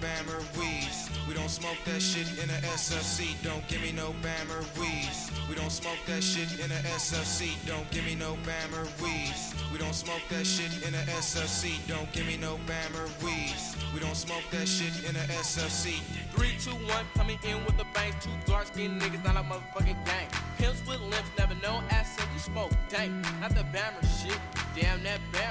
Bammer weeds. We don't smoke that shit in a SFC. Don't give me no Bammer weeds. We don't smoke that shit in a SFC. Don't give me no Bammer weeds. We don't smoke that shit in a SFC. Don't give me no Bammer weeds. We don't smoke that shit in a SLC. Three, two, one, coming in with the bangs. Two dark skinned niggas, not a motherfucking gang. Pimps with limps, never known as we smoke. Dang, not the Bammer shit. Damn, that Bammer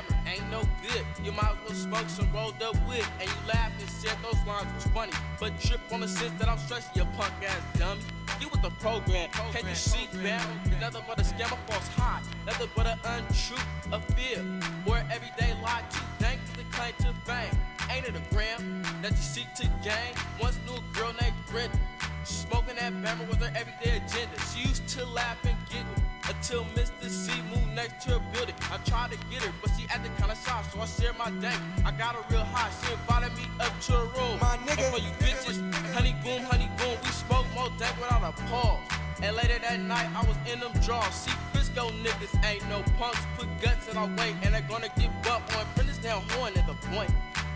no good. You might as well smoke some rolled up wood. And you laugh and said those lines was funny. But trip on the sense that I'm stressing your punk ass dummy. You with the program, can you see Bammer? Nothing but a scam of false high. Nothing but an untrue, a fear. Or everyday lie to thank the claim to fame. Ain't it a gram that you seek to gain? Once knew a girl named Brenda. Smoking that Bammer was her everyday agenda. She used to laugh and giggle until Mr. C moved next to her building. I tried to get her, but she acted kinda shy, so I shared my dank. I got her real high, she invited me up to her room. My nigga. And for you bitches, honey boom, honey boom, we smoke more dank without a pause. And later that night, I was in them drawers. See, Frisco niggas ain't no punks. Put guts in our way, and they're gonna give up on Brenda's down horn at the point.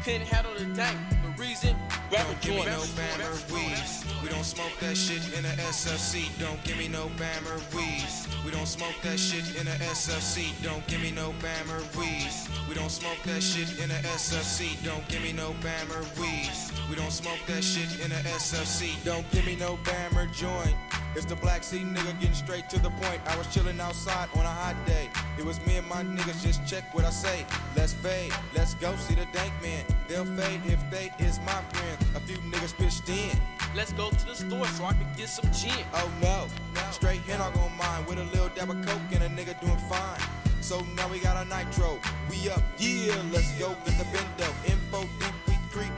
Couldn't handle the dank. The reason, rapper Don't give me no. Bammer weeds. We don't smoke that shit in a SFC. Don't give me no Bammer weeds. We don't smoke that shit in a SFC. Don't give me no Bammer weeds. We don't smoke that shit in a SFC. Don't give me no Bammer weeds. We don't smoke that shit in a SLC. Don't give me no Bammer joint. It's the Black Sea nigga getting straight to the point. I was chilling outside on a hot day. It was me and my niggas, just check what I say. Let's fade, let's go see the dank man. They'll fade if they is my friend. A few niggas pitched in. Let's go to the store so I can get some gin. Oh no, straight hen I gon' mine with a little dab of coke and a nigga doing fine. So now we got a nitro. We up, yeah, let's go get the bendo. Info deep, we creep.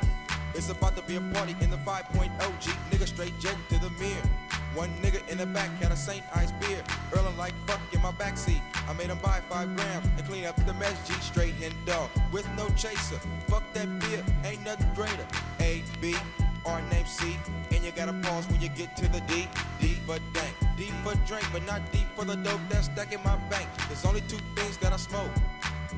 It's about to be a party in the 5.0 G. Nigga straight jet to the mirror. One nigga in the back had a St. Ice beer. Earling like fuck in my backseat. I made him buy five grams and clean up the mess G straight hen dog with no chaser. Fuck that beer, ain't nothing greater. A B R name C, and you gotta pause when you get to the D. D for dank, D for drink, but not D for the dope that's stuck in my bank. There's only two things that I smoke.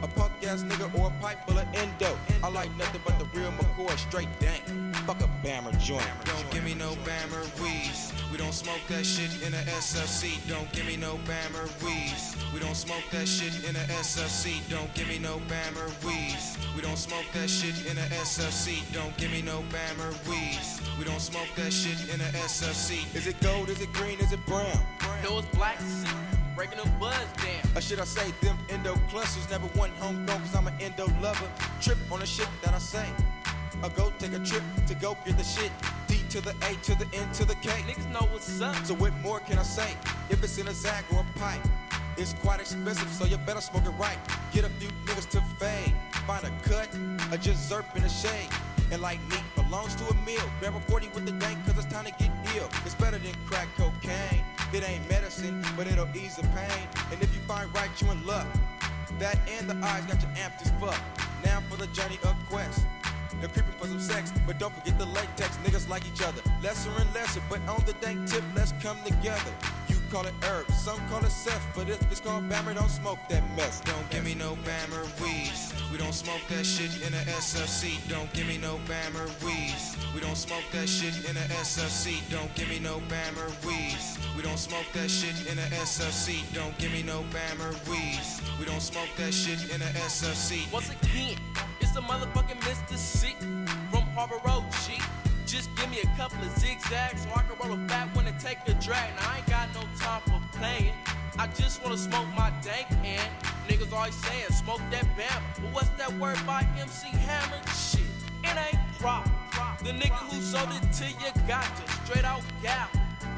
A punk ass nigga or a pipe full of endo. I like nothing but the real McCoy, straight dank. Fuck a Bammer joint. Don't give me no Bammer weeds. We don't smoke that shit in a SFC. Don't give me no Bammer weeds. We don't smoke that shit in a SFC. Don't give me no Bammer weeds. We don't smoke that shit in a SFC. Don't give me no Bammer weeds. We don't smoke that shit in a SFC. Is it gold? Is it green? Is it brown? No, it's black seats, breaking them buzz down. Or should I say them endo clusters never went homegrown cause I'm an endo lover. Trip on the shit that I say. I go take a trip to go get the shit. D to the A to the N to the K. Niggas know what's up. So what more can I say? If it's in a Zag or a pipe, it's quite expensive, so you better smoke it right. Get a few niggas to fade. Find a cut, or just zerp in the shade. And like meat belongs to a meal. Grab a 40 with the dank, cause it's time to get ill. It's better than crack cocaine. It ain't medicine, but it'll ease the pain. And if you find right, you in luck. That and the eyes got you amped as fuck. Now for the journey of quest. They're creeping for some sex, but don't forget the latex. Niggas like each other, lesser and lesser, but on the dank tip, let's come together. You call it herb, some call it Seth, but if it's called Bammer, don't smoke that mess. Don't give me no Bammer weeds. We don't smoke that shit in a SFC. Don't give me no Bammer weeds. We don't smoke that shit in a SFC. Don't give me no Bammer weeds. We don't smoke that shit in a SFC. Don't give me no Bammer weeds. We don't smoke that shit in a SFC. Once again, the motherfucking Mr. C from Harbor Road, G. Just give me a couple of zigzags so I can roll a fat one and take a drag. Now I ain't got no time for playing. I just wanna smoke my dank and niggas always saying smoke that bammer. But what's that word by MC Hammer? Shit, it ain't proper. The nigga who sold it to you got you straight out gal.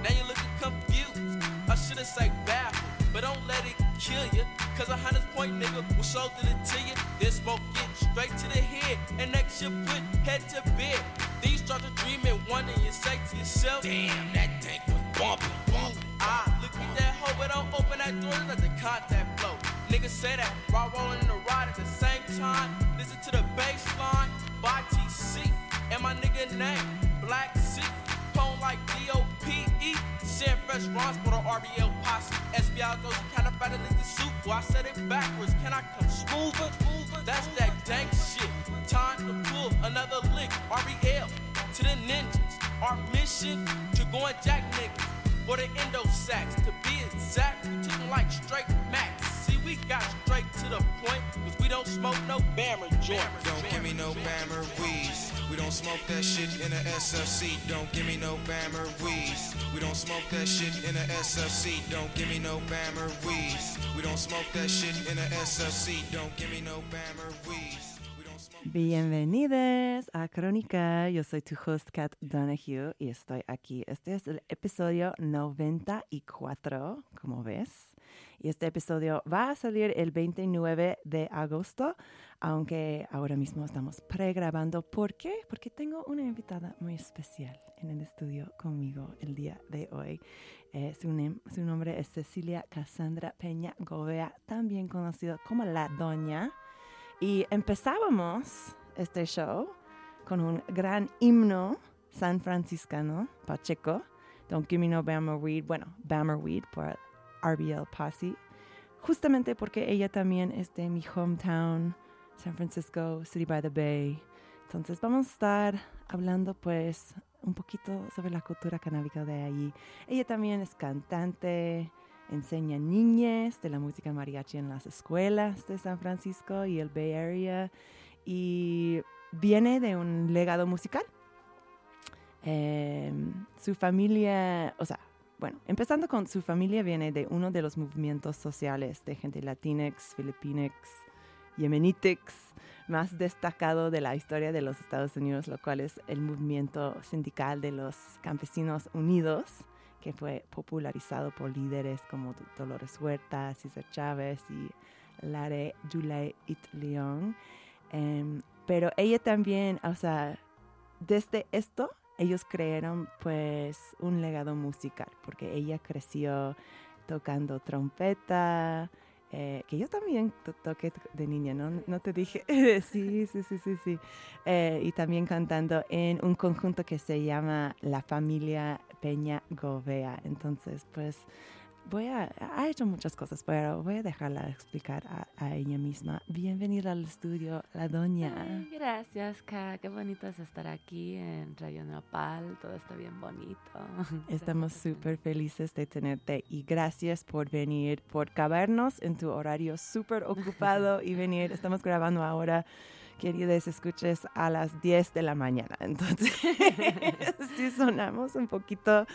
Now you're looking confused. I shoulda said baffled, but don't let it kill you. Cause a hundred point nigga will sold it to you. Then smoke it straight to the head. And next you put head to bed. Then you start to dream and wonder and you say to yourself, Damn, that tank was bumping, bumping. Ah, look at that hoe, but don't open that door, and let the contact flow. Niggas say that while rolling in the ride at the same time. Listen to the bass line by TC. And my nigga name, Black C. Tone like D-O-P-E. San Fresh Rons for the RBL posse. Of better than the soup. Well, I said it backwards. Can I come smoother? That's that dank shit. Time to pull another lick. RBL. to the ninjas. Our mission to go and jack niggas. For the endo sacks, to be exact, we took like straight max. See, we got straight to the point, cause we don't smoke no Bammer joints. Don't give me no Bammer weeds. We don't smoke that shit in a SFC. Don't give me no Bammer weeds. We don't smoke that shit in a SFC. Don't give me no Bammer weeds. We don't smoke that shit in a SFC. Don't give me no Bammer weeds. We don't smoke Bienvenidos a Crónica. Yo soy tu host, Kat Donahue, y estoy aquí. Este es el episodio 94, como ves. Y este episodio va a salir el 29 de agosto, aunque ahora mismo estamos pregrabando. ¿Por qué? Porque tengo una invitada muy especial en el estudio conmigo el día de hoy. Eh, su, nombre es Cecilia Cassandra Peña Govea, también conocida como La Doña. Y empezábamos este show con un gran himno san franciscano, Pacheco, Don't Give Me No Bammer Weed, bueno, Bammer Weed por RBL Posse, justamente porque ella también es de mi hometown, San Francisco, City by the Bay. Entonces vamos a estar hablando pues un poquito sobre la cultura canábica de allí. Ella también es cantante, enseña niñas de la música mariachi en las escuelas de San Francisco y el Bay Area y viene de un legado musical. Em, su familia, o sea, bueno, empezando con su familia viene de uno de los movimientos sociales de gente latinex, filipinex, yemenitex más destacado de la historia de los Estados Unidos, lo cual es el movimiento sindical de los campesinos unidos, que fue popularizado por líderes como Do- Dolores Huerta, César Chávez y Lare Yulay It León. Em, pero ella también, o sea, desde esto, ellos crearon pues un legado musical, porque ella creció tocando trompeta, eh, que yo también to- toqué de niña, ¿no? No te dije, sí, sí, sí, sí, sí. Eh, y también cantando en un conjunto que se llama La Familia Peña Govea. Entonces, pues, voy a, ha hecho muchas cosas, pero voy a dejarla explicar a, a ella misma. Bienvenida al estudio, la doña. Ay, gracias, Ka. Qué bonito es estar aquí en Radio Nopal. Todo está bien bonito. Estamos súper felices de tenerte y gracias por venir, por cabernos en tu horario súper ocupado y venir. Estamos grabando ahora, queridos escuches, a las 10 de la mañana. Entonces, si sonamos un poquito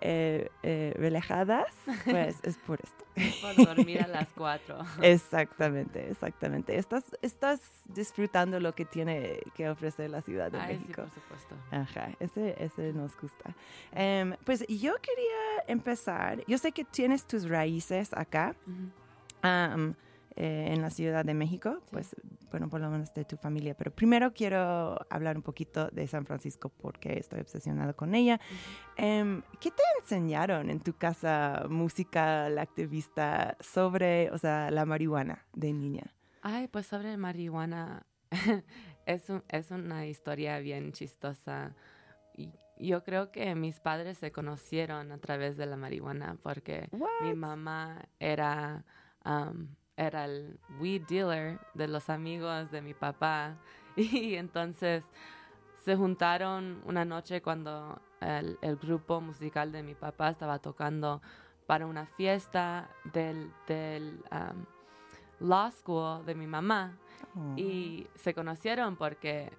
eh, eh, relajadas, pues es por esto. Por dormir a las 4. Exactamente, exactamente. Estás, estás disfrutando lo que tiene que ofrecer la Ciudad de Ay, sí, México. por supuesto. Ajá, ese, ese nos gusta. Em, pues yo quería empezar, yo sé que tienes tus raíces acá, Ujú. am, eh, en la Ciudad de México, pues bueno, por lo menos de tu familia, pero primero quiero hablar un poquito de San Francisco porque estoy obsesionada con ella. Em, ¿Qué te enseñaron en tu casa musical, activista, sobre, o sea, la marihuana de niña? Ay, pues sobre marihuana. es, un- es una historia bien chistosa. Y yo creo que mis padres se conocieron a través de la marihuana porque mi mamá era, um, era el weed dealer de los amigos de mi papá. Y entonces se juntaron una noche cuando el, el grupo musical de mi papá estaba tocando para una fiesta del, del um, law school de mi mamá. Oh. Y se conocieron porque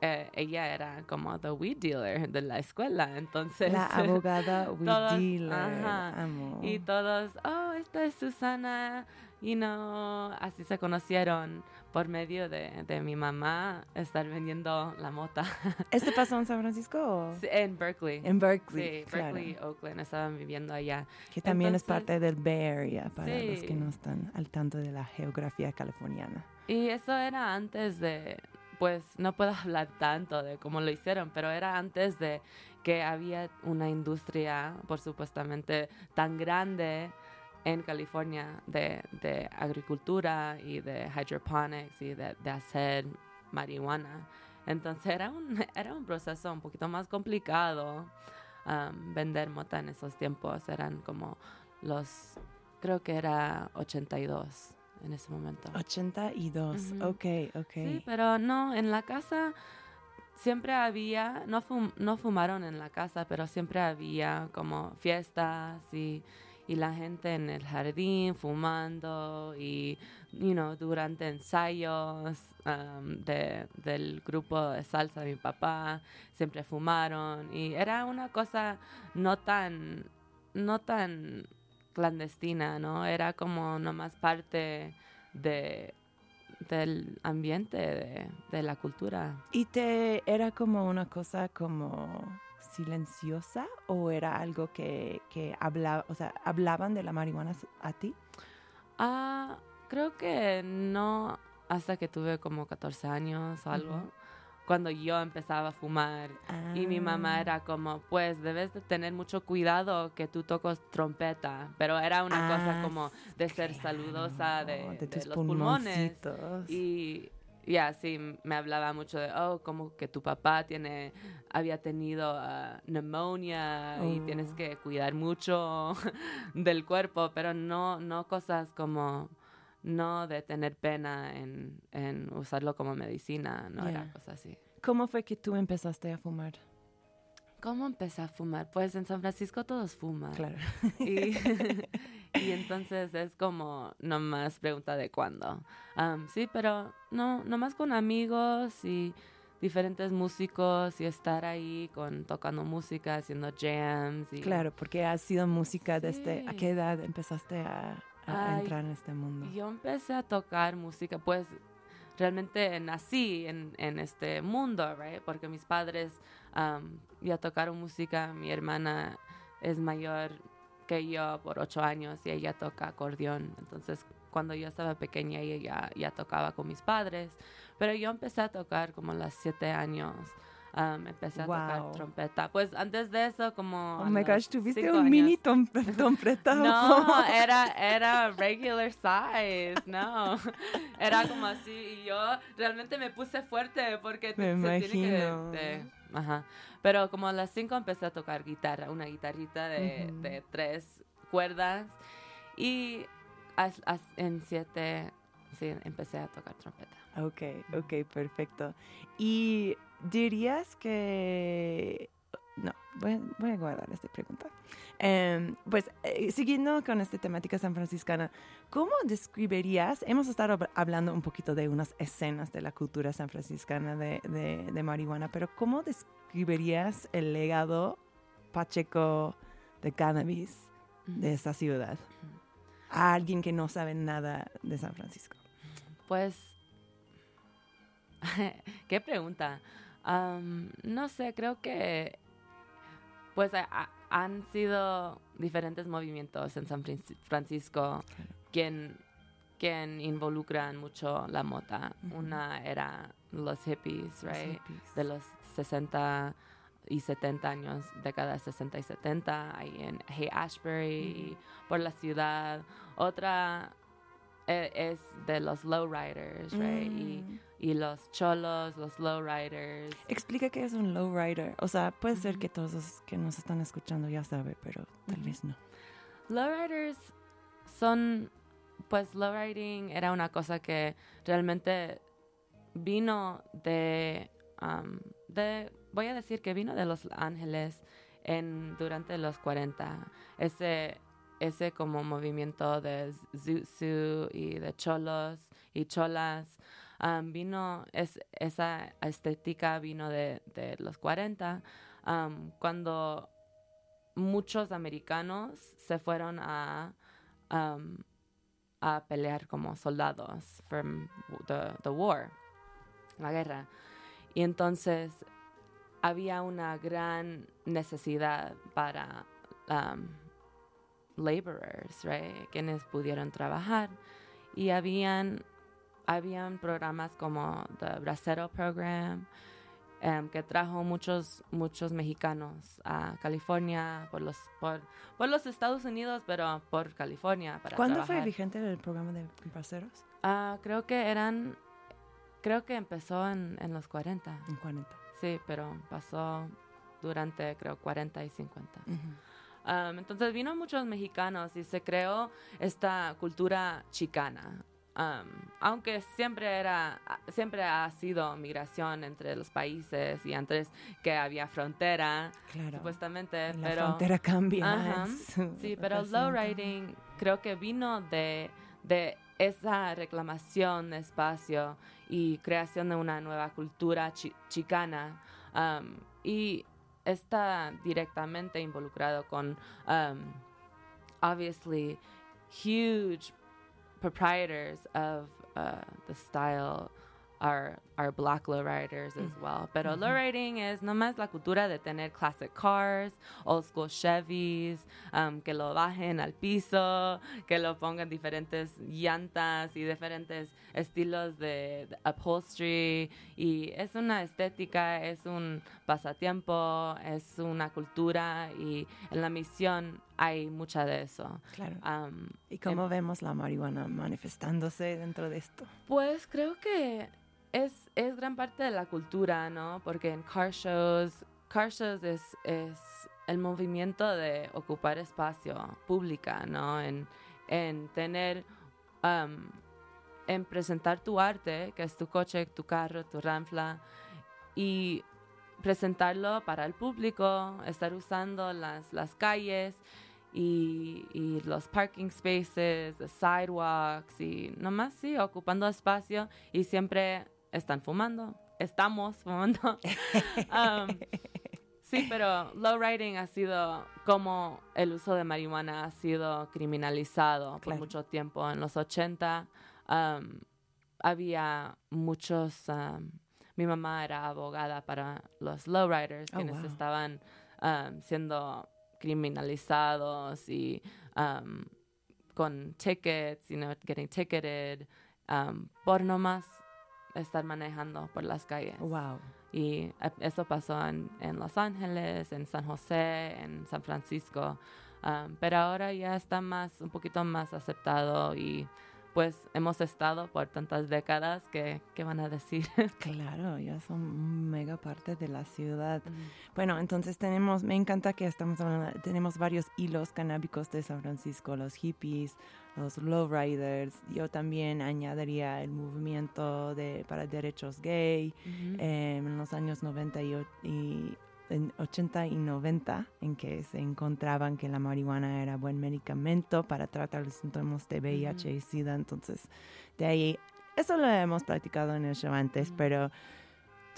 eh, ella era como the weed dealer de la escuela. Entonces, La abogada weed Todos, dealer. ajá. Amo. y todos, oh, esta es Susana. Y no, así se conocieron por medio de, de mi mamá estar vendiendo la mota ¿Este pasó en San Francisco Sí, en Berkeley. en Berkeley? sí, claro. Berkeley, Oakland, estaban viviendo allá. Que también es Entonces- parte del Bay Area para los que Sí. no están al tanto de la geografía californiana. Y eso era antes de, pues no puedo hablar tanto de cómo lo hicieron, pero era antes de que había una industria, por supuestamente, tan grande en California de, de agricultura y de hydroponics y de, de hacer marihuana. Entonces era un, era un proceso un poquito más complicado um, vender mota en esos tiempos. Eran como los, creo que era 82 en ese momento. 82, Ujú. ok, ok. Sí, pero no, en la casa siempre había, no, fum- no fumaron en la casa, pero siempre había como fiestas y, y la gente en el jardín fumando y, you know, durante ensayos um, de, del grupo de salsa de mi papá, siempre fumaron y era una cosa no tan, no tan clandestina, ¿no? Era como nomás parte de del ambiente de, de la cultura. ¿Y te era como una cosa como silenciosa o era algo que, que hablaba, o sea, hablaban de la marihuana a ti? Ah, creo que no hasta que tuve como 14 años o algo. Cuando yo empezaba a fumar y mi mamá Ah. era como, pues debes de tener mucho cuidado que tú tocas trompeta, pero era una cosa Ah, como de ser saludosa de, Claro, de tus los pulmones. Y ya, sí, me hablaba mucho de, oh, como que tu papá tiene, había tenido ah, pneumonia y tienes Oh. que cuidar mucho del cuerpo, pero no, no cosas como, no de tener pena en, en usarlo como medicina, no era Ya. cosa así. ¿Cómo fue que tú empezaste a fumar? ¿Cómo empecé a fumar? Pues en San Francisco todos fuman. Claro. Y, y entonces es como nomás pregunta de cuándo. Am, sí, pero no, nomás con amigos y diferentes músicos y estar ahí con tocando música, haciendo jams. Y, Claro, porque has sido música desde... ¿A Sí. qué edad empezaste a, a Ay, entrar en este mundo? Yo empecé a tocar música, pues realmente nací en, en este mundo, right? Porque mis padres am, ya tocaron música, mi hermana es mayor que yo por ocho años y ella toca acordeón. Entonces, cuando yo estaba pequeña, ella ya, ya tocaba con mis padres. Pero yo empecé a tocar como a los siete años. am, empecé a tocar Wow. trompeta. Pues antes de eso, como... Oh my gosh, tuviste un años. mini trompeta. No, era, era regular size, no. Era como así y yo realmente me puse fuerte porque Me se tiene que... imagino. Ajá. Pero como a las cinco empecé a tocar guitarra, una guitarrita de, de tres cuerdas y as- as- en siete, sí, empecé a tocar trompeta. Ok, ok, perfecto. ¿Y dirías que... No, voy, a- voy a guardar esta pregunta. Em, pues eh, siguiendo con esta temática san franciscana, ¿cómo describirías, hemos estado hab- hablando un poquito de unas escenas de la cultura san franciscana de, de- de marihuana, pero ¿cómo describirías el legado pacheco de cannabis de esa ciudad a alguien que no sabe nada de San Francisco? Pues, qué pregunta. No sé, creo que pues a- a- han sido diferentes movimientos en San Franci- Francisco quien, quien involucran mucho la mota. Una era los hippies, Los right? hippies. De los 60 y 70 años, décadas 60 y 70, ahí en Hay Ashbury, por la ciudad. Otra eh, es de los lowriders, right? Y, Mm. y los cholos, los lowriders. Explica qué es un lowrider. O sea, puede ser que todos los que nos están escuchando ya saben, pero tal vez no. Lowriders son, pues lowriding era una cosa que realmente vino de, um, de, voy a decir que vino de Los Ángeles en, durante los 40. Ese, ese como movimiento de Zoot Suit y de cholos y cholas. Vino, es, esa estética vino de, los 40, um, cuando muchos americanos se fueron a, um, a pelear como soldados from the, the war, la guerra. Y entonces había una gran necesidad para um, laborers, right? Quienes pudieron trabajar. Y habían, habían programas como The Bracero Program, em, que trajo muchos, muchos mexicanos a California, por los, por, por los Estados Unidos, pero por California para ¿Cuándo fue vigente el programa de braceros? Ah, creo que eran, creo que empezó en, en los 40, En 40. sí, pero pasó durante, creo, 40 y 50. Ujú. Um, entonces vino muchos mexicanos y se creó esta cultura chicana. Um, aunque siempre era, siempre ha sido migración entre los países y antes que había frontera, supuestamente. La pero, frontera cambia. Ajá, sí, pero lowriding creo que vino de, de esa reclamación de espacio y creación de una nueva cultura chicana. Um, y está directamente involucrado con, um, obviously, huge proprietors of uh, the style are, are black lowriders as mm. well. Pero mm-hmm. lowriding es nomás la cultura de tener classic cars, old school Chevys, um, que lo bajen al piso, que lo pongan diferentes llantas y diferentes estilos de, de upholstery. Y es una estética, es un pasatiempo, es una cultura y en la misión hay mucha de eso. Claro. Um, ¿Y cómo em vemos la marihuana manifestándose dentro de esto? Pues creo que es, es gran parte de la cultura, ¿no? Porque en car shows, car shows es, es el movimiento de ocupar espacio pública, ¿no? En, en tener, um, en presentar tu arte, que es tu coche, tu carro, tu ranfla, y presentarlo para el público, estar usando las, las calles y, y, los parking spaces, los sidewalks y nomás sí, ocupando espacio y siempre están fumando, estamos fumando. Um, sí, pero low riding ha sido como el uso de marihuana ha sido criminalizado por mucho tiempo. En los 80 um, había muchos... Um, mi mamá era abogada para los lowriders, oh, quienes estaban siendo criminalizados y con tickets, you know, getting ticketed por no más estar manejando por las calles. Wow. Y eso pasó en, en Los Ángeles, en San José, en San Francisco. Um, pero ahora ya está más, un poquito más aceptado y pues hemos estado por tantas décadas que, ¿qué van a decir? claro, ya son mega parte de la ciudad. Bueno, entonces tenemos, me encanta que estamos hablando, tenemos varios hilos canábicos de San Francisco, los hippies, los lowriders. Yo también añadiría el movimiento de, para derechos gay em, en los años 90 y, en 80 y 90, en que se encontraban que la marihuana era buen medicamento para tratar los síntomas de VIH y SIDA. Entonces, de ahí, eso lo hemos practicado en el show antes, pero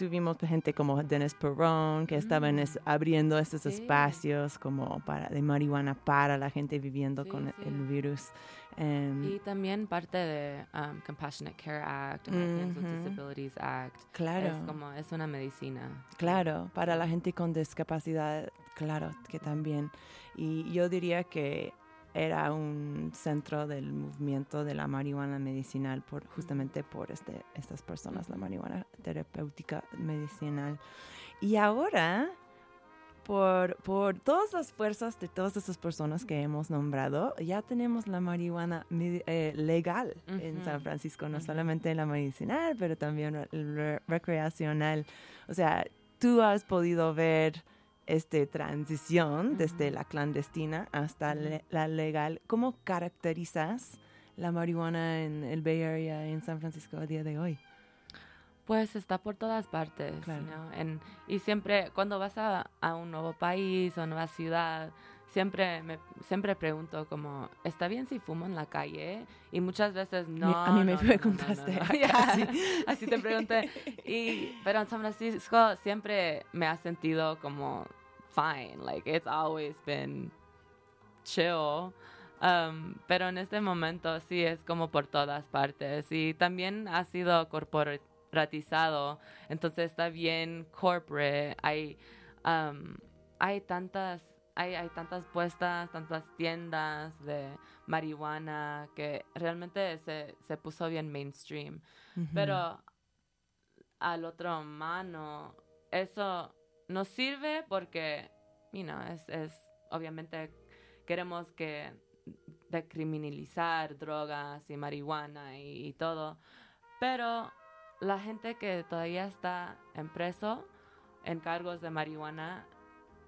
tuvimos gente como Dennis Perron que estaban mm. abriendo estos espacios como para de marihuana para la gente viviendo con el virus. Em, y también parte de um, Compassionate Care Act, Americans Disabilities Act. Claro. Es como, es una medicina. Claro, para la gente con discapacidad, claro que también. Y yo diría que era un centro del movimiento de la marihuana medicinal por justamente por este, estas personas, la marihuana terapéutica medicinal. Y ahora por, por todas las fuerzas de todas esas personas que hemos nombrado, ya tenemos la marihuana eh, legal en San Francisco, no solamente la medicinal, pero también la recreacional. O sea, tú has podido ver esta transición desde la clandestina hasta la legal. ¿Cómo caracterizas la marihuana en el Bay Area, en San Francisco a día de hoy? Pues está por todas partes. En, y siempre, cuando vas a, a, un nuevo país o nueva ciudad, siempre me siempre pregunto como, ¿está bien si fumo en la calle? Y muchas veces no. A mí me preguntaste. así te pregunté. Y, pero en San Francisco siempre me ha sentido como fine. Like, it's always been chill. Um, pero en este momento sí es como por todas partes. Y también ha sido corporativo ratizado, entonces está bien corporate, hay, um, hay tantas hay, hay, tantas puestas, tantas tiendas de marihuana que realmente se, se puso bien mainstream. Pero al otro mano, eso nos sirve porque, you know, es, es obviamente queremos que decriminalizar drogas y marihuana y, todo, pero la gente que todavía está en preso en cargos de marihuana,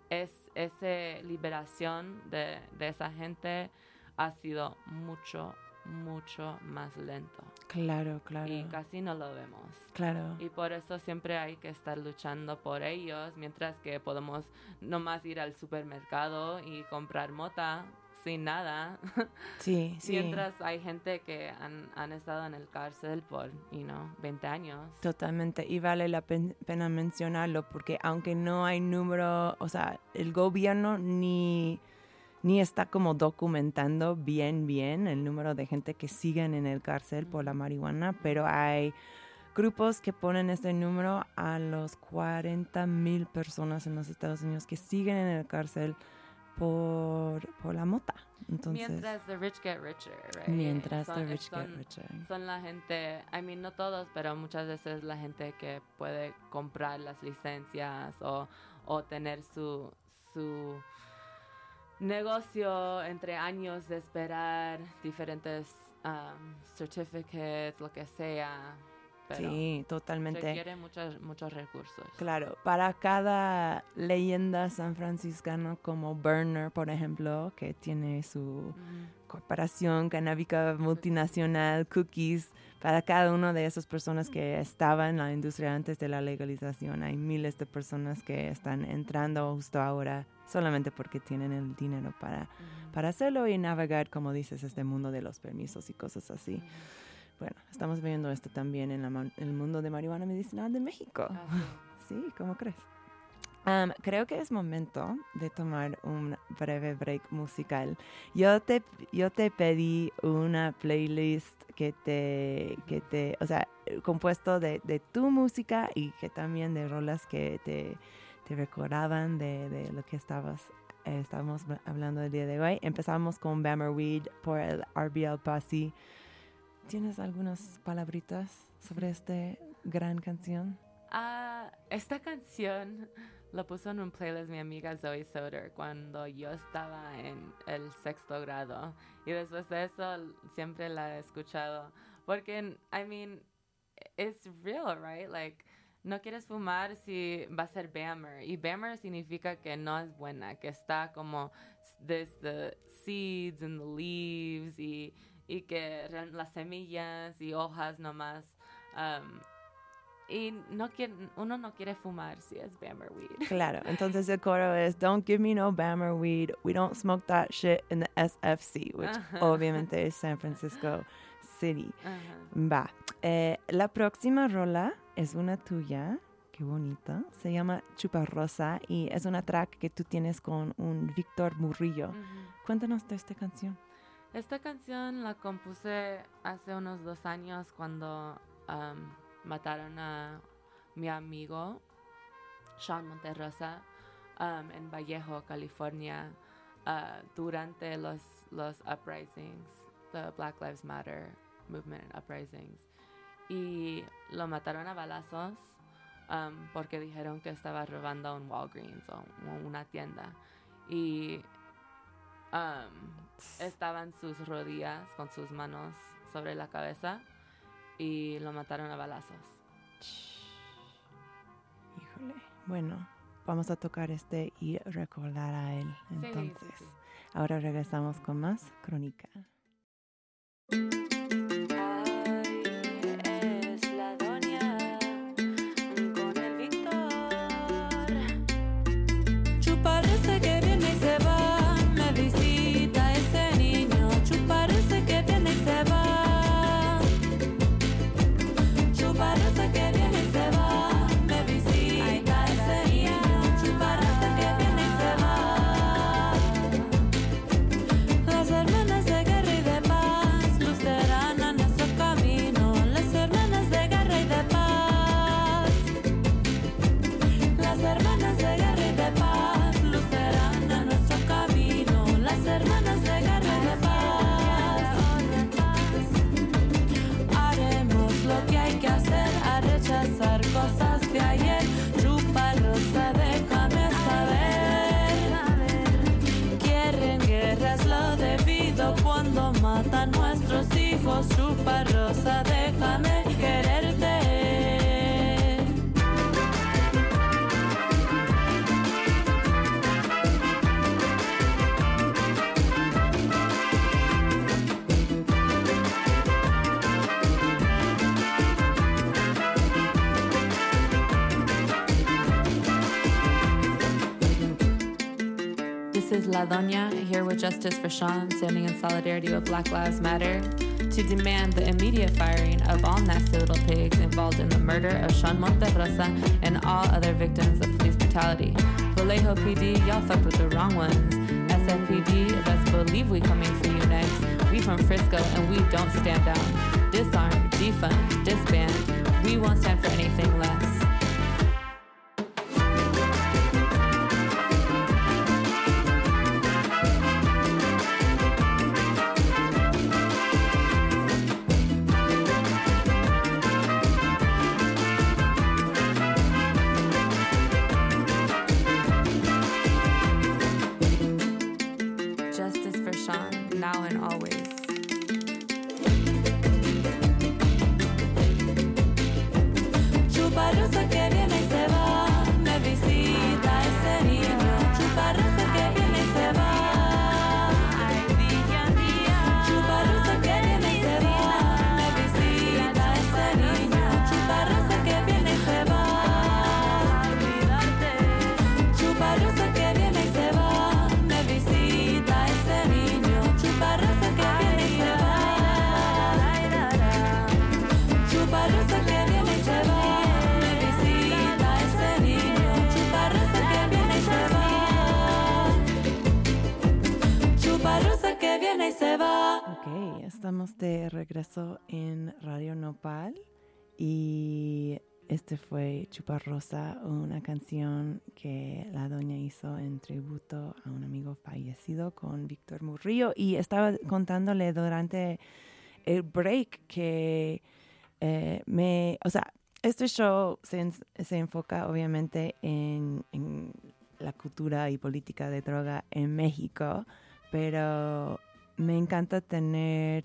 es esa liberación de, esa gente ha sido mucho mucho más lento. Claro, claro. Y casi no lo vemos. Claro. Y por eso siempre hay que estar luchando por ellos, mientras que podemos nomás ir al supermercado y comprar mota sin nada. Sí, sí. Mientras hay gente que han, han estado en el cárcel por, you know, 20 años. Totalmente, y vale la pen- pena mencionarlo porque aunque no hay número, o sea, el gobierno ni, ni está como documentando bien, bien el número de gente que siguen en el cárcel por la marihuana, pero hay grupos que ponen este número a los 40 mil personas en los Estados Unidos que siguen en el cárcel por, por la mota. Entonces, mientras the rich get richer, right? mientras Son- the rich get son- richer. Son la gente, I mean, no todos, pero muchas veces la gente que puede comprar las licencias o, o tener su, su negocio entre años de esperar diferentes um, certificates, lo que sea. Pero Sí, totalmente. requiere muchos, muchos recursos. Claro, para cada leyenda san franciscana como Burner, por ejemplo, que tiene su corporación canábica multinacional, Cookies, para cada una de esas personas que estaban en la industria antes de la legalización, hay miles de personas que están entrando justo ahora solamente porque tienen el dinero para, para hacerlo y navegar, como dices, este mundo de los permisos y cosas así. Bueno, estamos viendo esto también en la el mundo de marihuana medicinal de México. Ah, sí. Sí, ¿cómo crees? Am, creo que es momento de tomar un breve break musical. Yo te, yo te pedí una playlist que te, que te, o sea, compuesto de, de tu música y que también de rolas que te, recordaban de, de lo que estabas, eh, estábamos hablando el día de hoy. Empezamos con Bammer Weed por el RBL Posse. ¿Tienes algunas palabritas sobre esta gran canción? Ah, esta canción la puso en un playlist mi amiga Zoe Soder cuando yo estaba en el sexto grado. Y después de eso siempre la he escuchado. Porque, I mean, it's real, right? Like, no quieres fumar si va a ser Bammer. Y Bammer significa que no es buena, que está como there's the seeds and the leaves y, y que las semillas y hojas nomás. um, y no quiere, uno no quiere fumar si es Bammer weed. Claro, entonces el coro es Don't give me no Bammer weed. We don't smoke that shit in the SFC, which Ajá. obviamente es San Francisco City. Va. Eh, la próxima rola es una tuya. Qué bonita. Se llama Chuparrosa y es una track que tú tienes con un Víctor Murillo. Cuéntanos de esta canción. Esta canción la compuse hace unos dos años cuando um, mataron a mi amigo Sean Monterrosa um, en Vallejo, California, uh, durante los, los uprisings, the Black Lives Matter movement and uprisings. Y lo mataron a balazos um, porque dijeron que estaba robando un Walgreens o o una tienda. Y um, estaba en sus rodillas con sus manos sobre la cabeza y lo mataron a balazos. Híjole. Bueno, vamos a tocar este y recordar a él. Sí, sí, Entonces, sí. ahora regresamos con más crónica. This is La Doña here with Justice for Sean, standing in solidarity with Black Lives Matter to demand the immediate firing of all nasty little pigs involved in the murder of Sean Monterrosa and all other victims of police brutality. Vallejo PD, y'all fucked with the wrong ones. SFPD, best believe we coming for you next. We from Frisco and we don't stand down. Disarm, defund, disband. We won't stand for anything less. Chuparrosa, una canción que la doña hizo en tributo a un amigo fallecido con Víctor Murillo y estaba contándole durante el break que eh, me, o sea, este show se, se enfoca obviamente en, en la cultura y política de droga en México, pero me encanta tener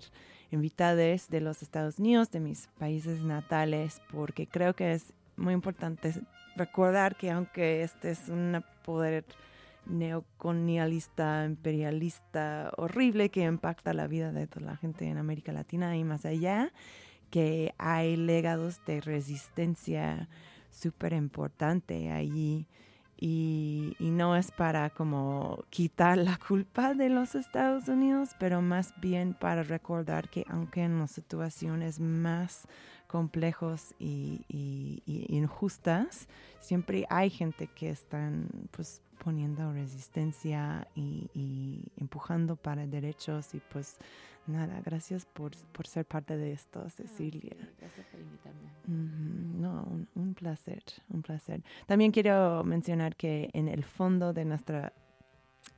invitados de los Estados Unidos, de mis países natales, porque creo que es muy importante recordar que aunque este es un poder neocolonialista, imperialista, horrible que impacta la vida de toda la gente en América Latina y más allá, que hay legados de resistencia súper importante allí y, y no es para como quitar la culpa de los Estados Unidos, pero más bien para recordar que aunque en las situaciones más complejos y, y- y injustas, siempre hay gente que están pues poniendo resistencia y, y empujando para derechos y pues nada, gracias por, por ser parte de esto, Cecilia. Gracias por invitarme. No, un, un placer, un placer. También quiero mencionar que en el fondo de nuestra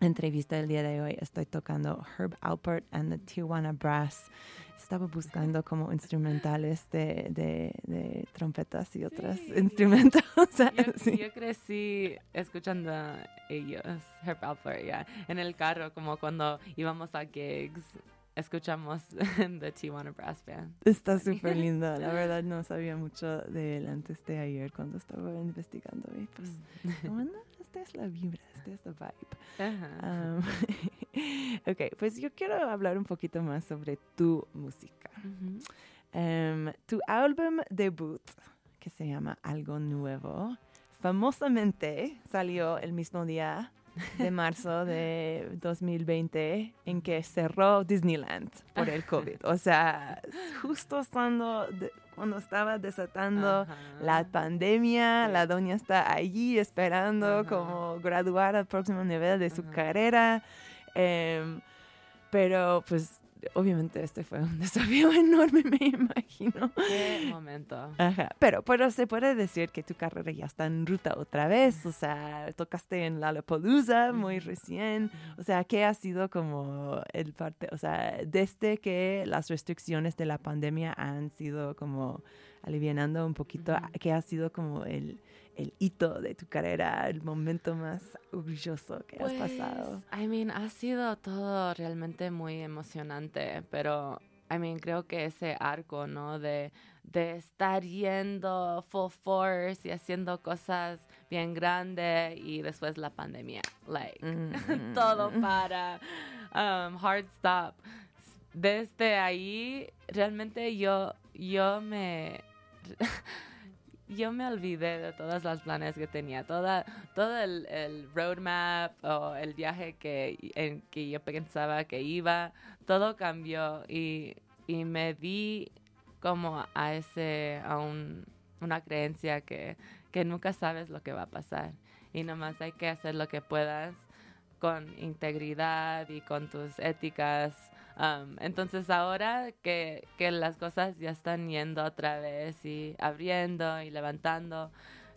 entrevista del día de hoy estoy tocando Herb Alpert and the Tijuana Brass. Estaba buscando como instrumentales de, de, de trompetas y otros Sí. instrumentos. Yo, Sí. yo crecí escuchando a ellos, Herb Alpert, ya, en el carro, como cuando íbamos a gigs, escuchamos The Tijuana Brass Band. Está súper lindo. La verdad no sabía mucho de él antes de ayer cuando estaba investigando. Y pues, bueno, esta es la vibra, esta es la vibe. Ajá. Um, ok, pues yo quiero hablar un poquito más sobre tu música. Em, tu álbum debut, que se llama Algo Nuevo, famosamente salió el mismo día de marzo de 2020 en que cerró Disneyland por el COVID. O sea, justo de- cuando estaba desatando Ajá. la pandemia, Sí. la doña está allí esperando Ajá. como graduar al próximo nivel de su carrera. Em, pero pues obviamente este fue un desafío enorme, me imagino. Qué momento. Ajá. Pero, pero se puede decir que tu carrera ya está en ruta otra vez. O sea, tocaste en Lollapalooza muy recién. O sea, ¿qué ha sido como el parte? O sea, desde que las restricciones de la pandemia han sido como alivianando un poquito. ¿qué ha sido como el, el hito de tu carrera, el momento más orgulloso que has pasado? Pues, I mean, ha sido todo realmente muy emocionante, pero, I mean, creo que ese arco, ¿no? De, de estar yendo full force y haciendo cosas bien grandes y después la pandemia, like, Mm. todo para, um, hard stop. Desde ahí, realmente yo, yo me... yo me olvidé de todos los planes que tenía, toda, todo el, el roadmap o el viaje que, en que yo pensaba que iba, todo cambió y, y me di como a ese, a un, una creencia que, que nunca sabes lo que va a pasar y nomás hay que hacer lo que puedas con integridad y con tus éticas. Um, entonces ahora que, que las cosas ya están yendo otra vez y abriendo y levantando,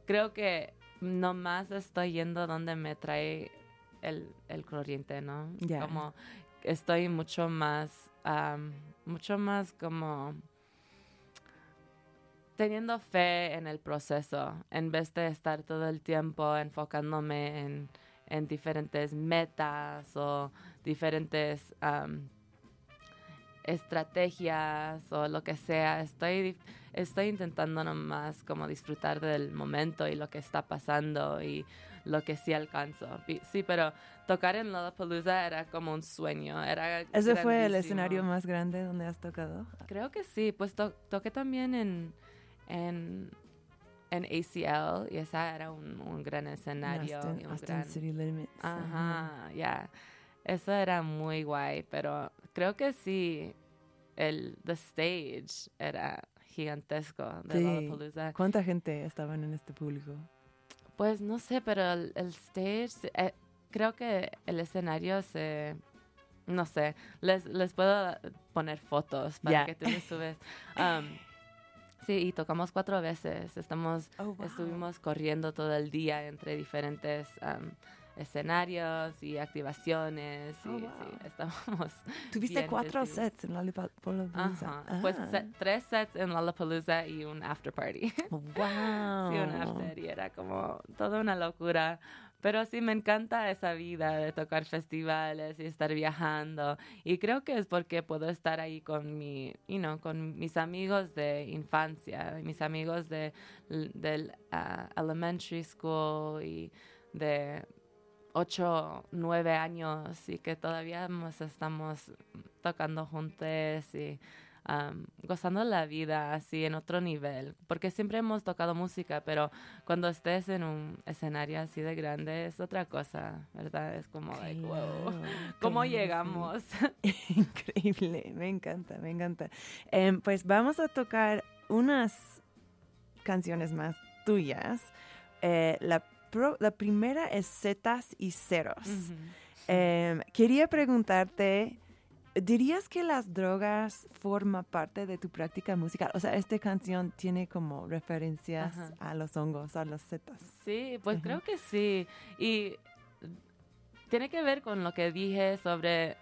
creo que nomás estoy yendo donde me trae el, el corriente, ¿no? Ya. Como estoy mucho más, um, mucho más como teniendo fe en el proceso en vez de estar todo el tiempo enfocándome en, en diferentes metas o diferentes um, estrategias o lo que sea. Estoy, estoy intentando nomás como disfrutar del momento y lo que está pasando y lo que sí alcanzo. Sí, pero tocar en Lollapalooza era como un sueño. Era ¿Ese fue el escenario más grande donde has tocado? Creo que sí, pues to- toqué también en, en, en ACL y esa era un, un gran En escenario. Austin, y un Austin gran- City Limits. Ajá, ya. Eso era muy guay, pero creo que sí, el the stage era gigantesco de Sí. Lollapalooza. ¿Cuánta gente estaban en este público? Pues no sé, pero el, el stage, eh, creo que el escenario se... No sé, les, les puedo poner fotos para Ya. que tú les subes. Um, sí, y tocamos cuatro veces. Estamos, Oh, wow. Estuvimos corriendo todo el día entre diferentes um, escenarios y activaciones. Oh, y, wow. sí, estábamos... Tuviste cuatro sets en Lollapalooza. Pues Ah. se- tres sets en Lollapalooza y un after party. Wow. Sí, un after y era como toda una locura. Pero sí, me encanta esa vida de tocar festivales y estar viajando. Y creo que es porque puedo estar ahí con mi, you know, con mis amigos de infancia, mis amigos de, del ah, elementary school y de 8, 9 años y que todavía nos estamos tocando juntos y um, gozando la vida así en otro nivel. Porque siempre hemos tocado música, pero cuando estés en un escenario así de grande es otra cosa, ¿verdad? Es como, like, wow, Claro, ¿cómo claro, sí. llegamos? Increíble, me encanta, me encanta. Em, pues vamos a tocar unas canciones más tuyas. Eh, la, pro- la primera es Zetas y Ceros. Ujú. Em, quería preguntarte, ¿dirías que las drogas forman parte de tu práctica musical? O sea, esta canción tiene como referencias Ajá. a los hongos, a los zetas. Sí, pues Ujú. creo que sí. Y tiene que ver con lo que dije sobre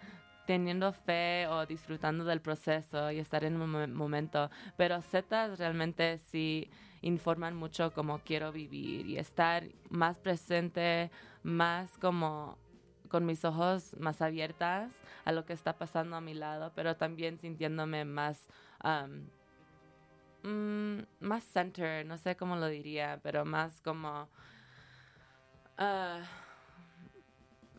teniendo fe o disfrutando del proceso y estar en un mo- momento. Pero Zetas realmente sí informan mucho cómo quiero vivir y estar más presente, más como con mis ojos más abiertas a lo que está pasando a mi lado, pero también sintiéndome más um, mm, más center, no sé cómo lo diría, pero más como ah,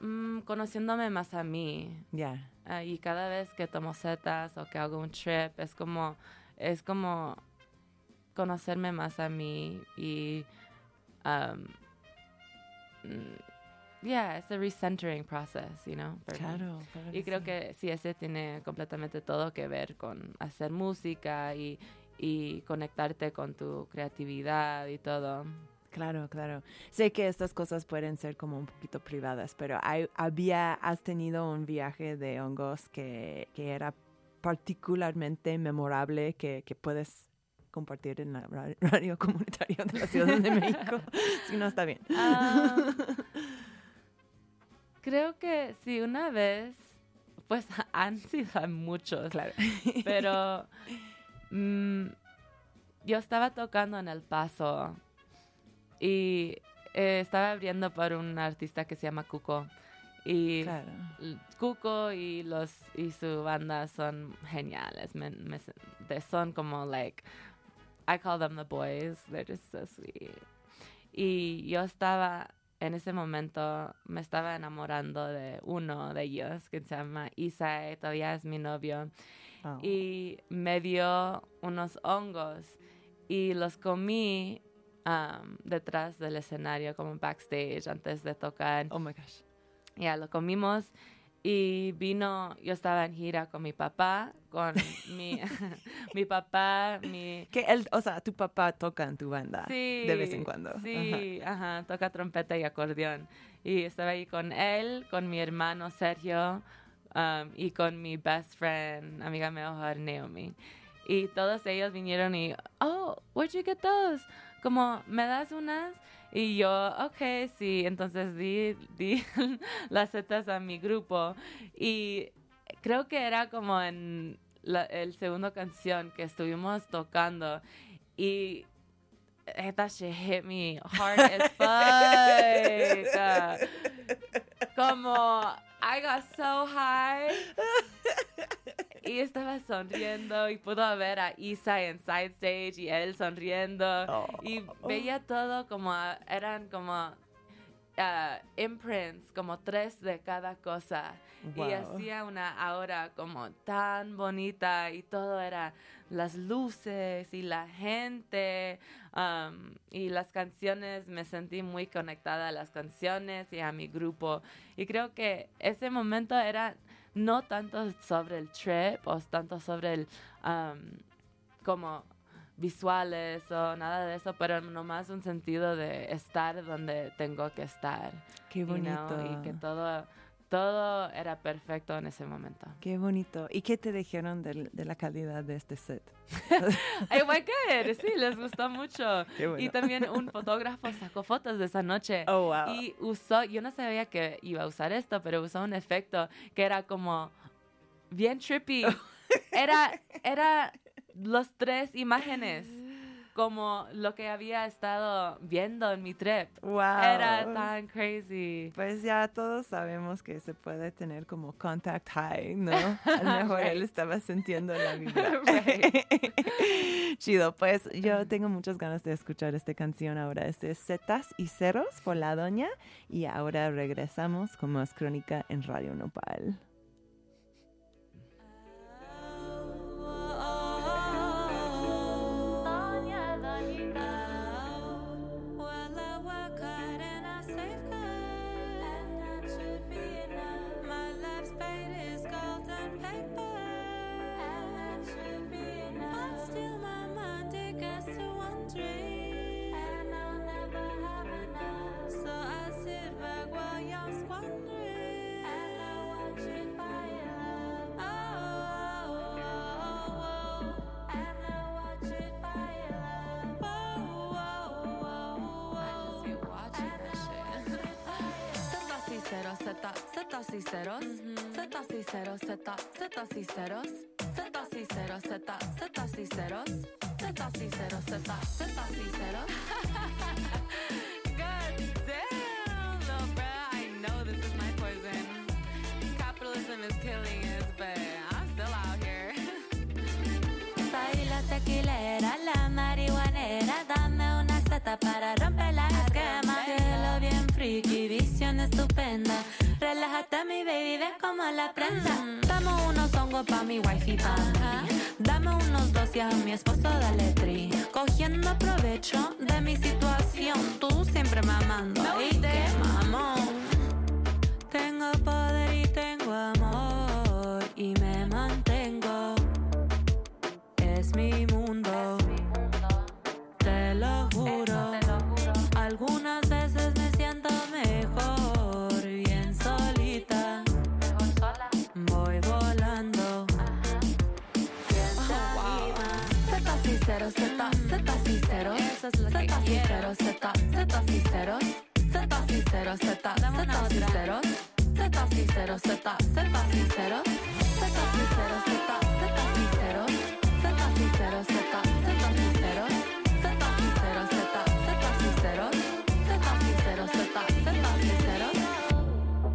mm, conociéndome más a mí. Ya. Ah, y cada vez que tomo setas o que hago un trip, es como, es como conocerme más a mí y, um, mm, yeah, it's a recentering process, you know. Claro, claro Y creo sí. que sí, ese tiene completamente todo que ver con hacer música y, y conectarte con tu creatividad y todo. Claro, claro. Sé que estas cosas pueden ser como un poquito privadas, pero hay, había, has tenido un viaje de hongos que, que era particularmente memorable, que, que puedes compartir en la ra- radio comunitaria de la Ciudad de México. si no, está bien. Ah, creo que sí, una vez, pues han sido muchos, Claro. pero mm, yo estaba tocando en El Paso y eh, estaba abriendo por un artista que se llama Cuco. Y Claro. Cuco y los y su banda son geniales. me- son como like I call them the boys. They're just so sweet. Y yo estaba en ese momento me estaba enamorando de uno de ellos que se llama Isai, todavía es mi novio Oh. y me dio unos hongos y los comí um, detrás del escenario, como backstage, antes de tocar. Oh my gosh. Ya lo comimos y vino, yo estaba en gira con mi papá, con mi, mi papá, mi... Que él, o sea, tu papá toca en tu banda Sí. de vez en cuando. Ajá. Sí, ajá. toca trompeta y acordeón. Y estaba ahí con él, con mi hermano Sergio um, y con mi best friend, amiga mejor, Naomi. Y todos ellos vinieron y, oh, where'd you get those? Como, ¿me das unas? Y yo, ok, sí. Entonces di, di las setas a mi grupo. Y creo que era como en la el segunda canción que estuvimos tocando. Y that shit hit me hard as fuck. Como, I got so high. Y estaba sonriendo y pudo ver a Isa en side stage y él sonriendo. Y veía todo como, eran como ah, imprints, como tres de cada cosa. Y hacía una aura como tan bonita y todo era las luces y la gente um, y las canciones. Me sentí muy conectada a las canciones y a mi grupo. Y creo que ese momento era no tanto sobre el trip o tanto sobre el um, como visuales o nada de eso, pero nomás un sentido de estar donde tengo que estar. Qué you know, bonito. y que todo, todo era perfecto en ese momento. Qué bonito. ¿Y qué te dijeron del- de, la calidad de este set? My God, sí, les gustó mucho. Qué bueno. Y también un fotógrafo sacó fotos de esa noche. Oh, wow. Y usó, yo no sabía que iba a usar esto, pero usó un efecto que era como bien trippy. Era, era los tres imágenes, como lo que había estado viendo en mi trip. Wow. Era tan crazy. Pues ya todos sabemos que se puede tener como contact high, ¿no? A lo mejor él estaba sintiendo la vibra. Chido, pues yo tengo muchas ganas de escuchar esta canción ahora. Este es Zetas y Ceros por La Doña y ahora regresamos con más crónica en Radio Nopal. Y ceros, zetas y ceros, zeta, zetas y ceros, zetas y ceros, zeta, zetas y ceros, zetas y ceros, zeta, zetas y ceros. God damn, little bruh. I know this is my poison. Capitalism is killing us, but I'm still out here. Soy la tequilera, la marihuanera, dame una seta para romper la esquema. Cielo bien friki, visión estupenda. Mi baby, ves como la prenda. Dame unos hongos pa' mi wifi, pa' mí. Dame unos dos y a mi esposo dale tri. Cogiendo provecho de mi situación, tú siempre mamando. y te mamón. Tengo poder y tengo amor y me mantengo. Es mi eso lo que. Z, Z sinceros, Z sinceros, Z, Z sinceros, Z sinceros, Z, Z sinceros, Z sinceros, Z, Z sinceros, Z sinceros, Z, Z sinceros, Z sinceros, Z, Z sinceros, Z sinceros, Z, Z sinceros.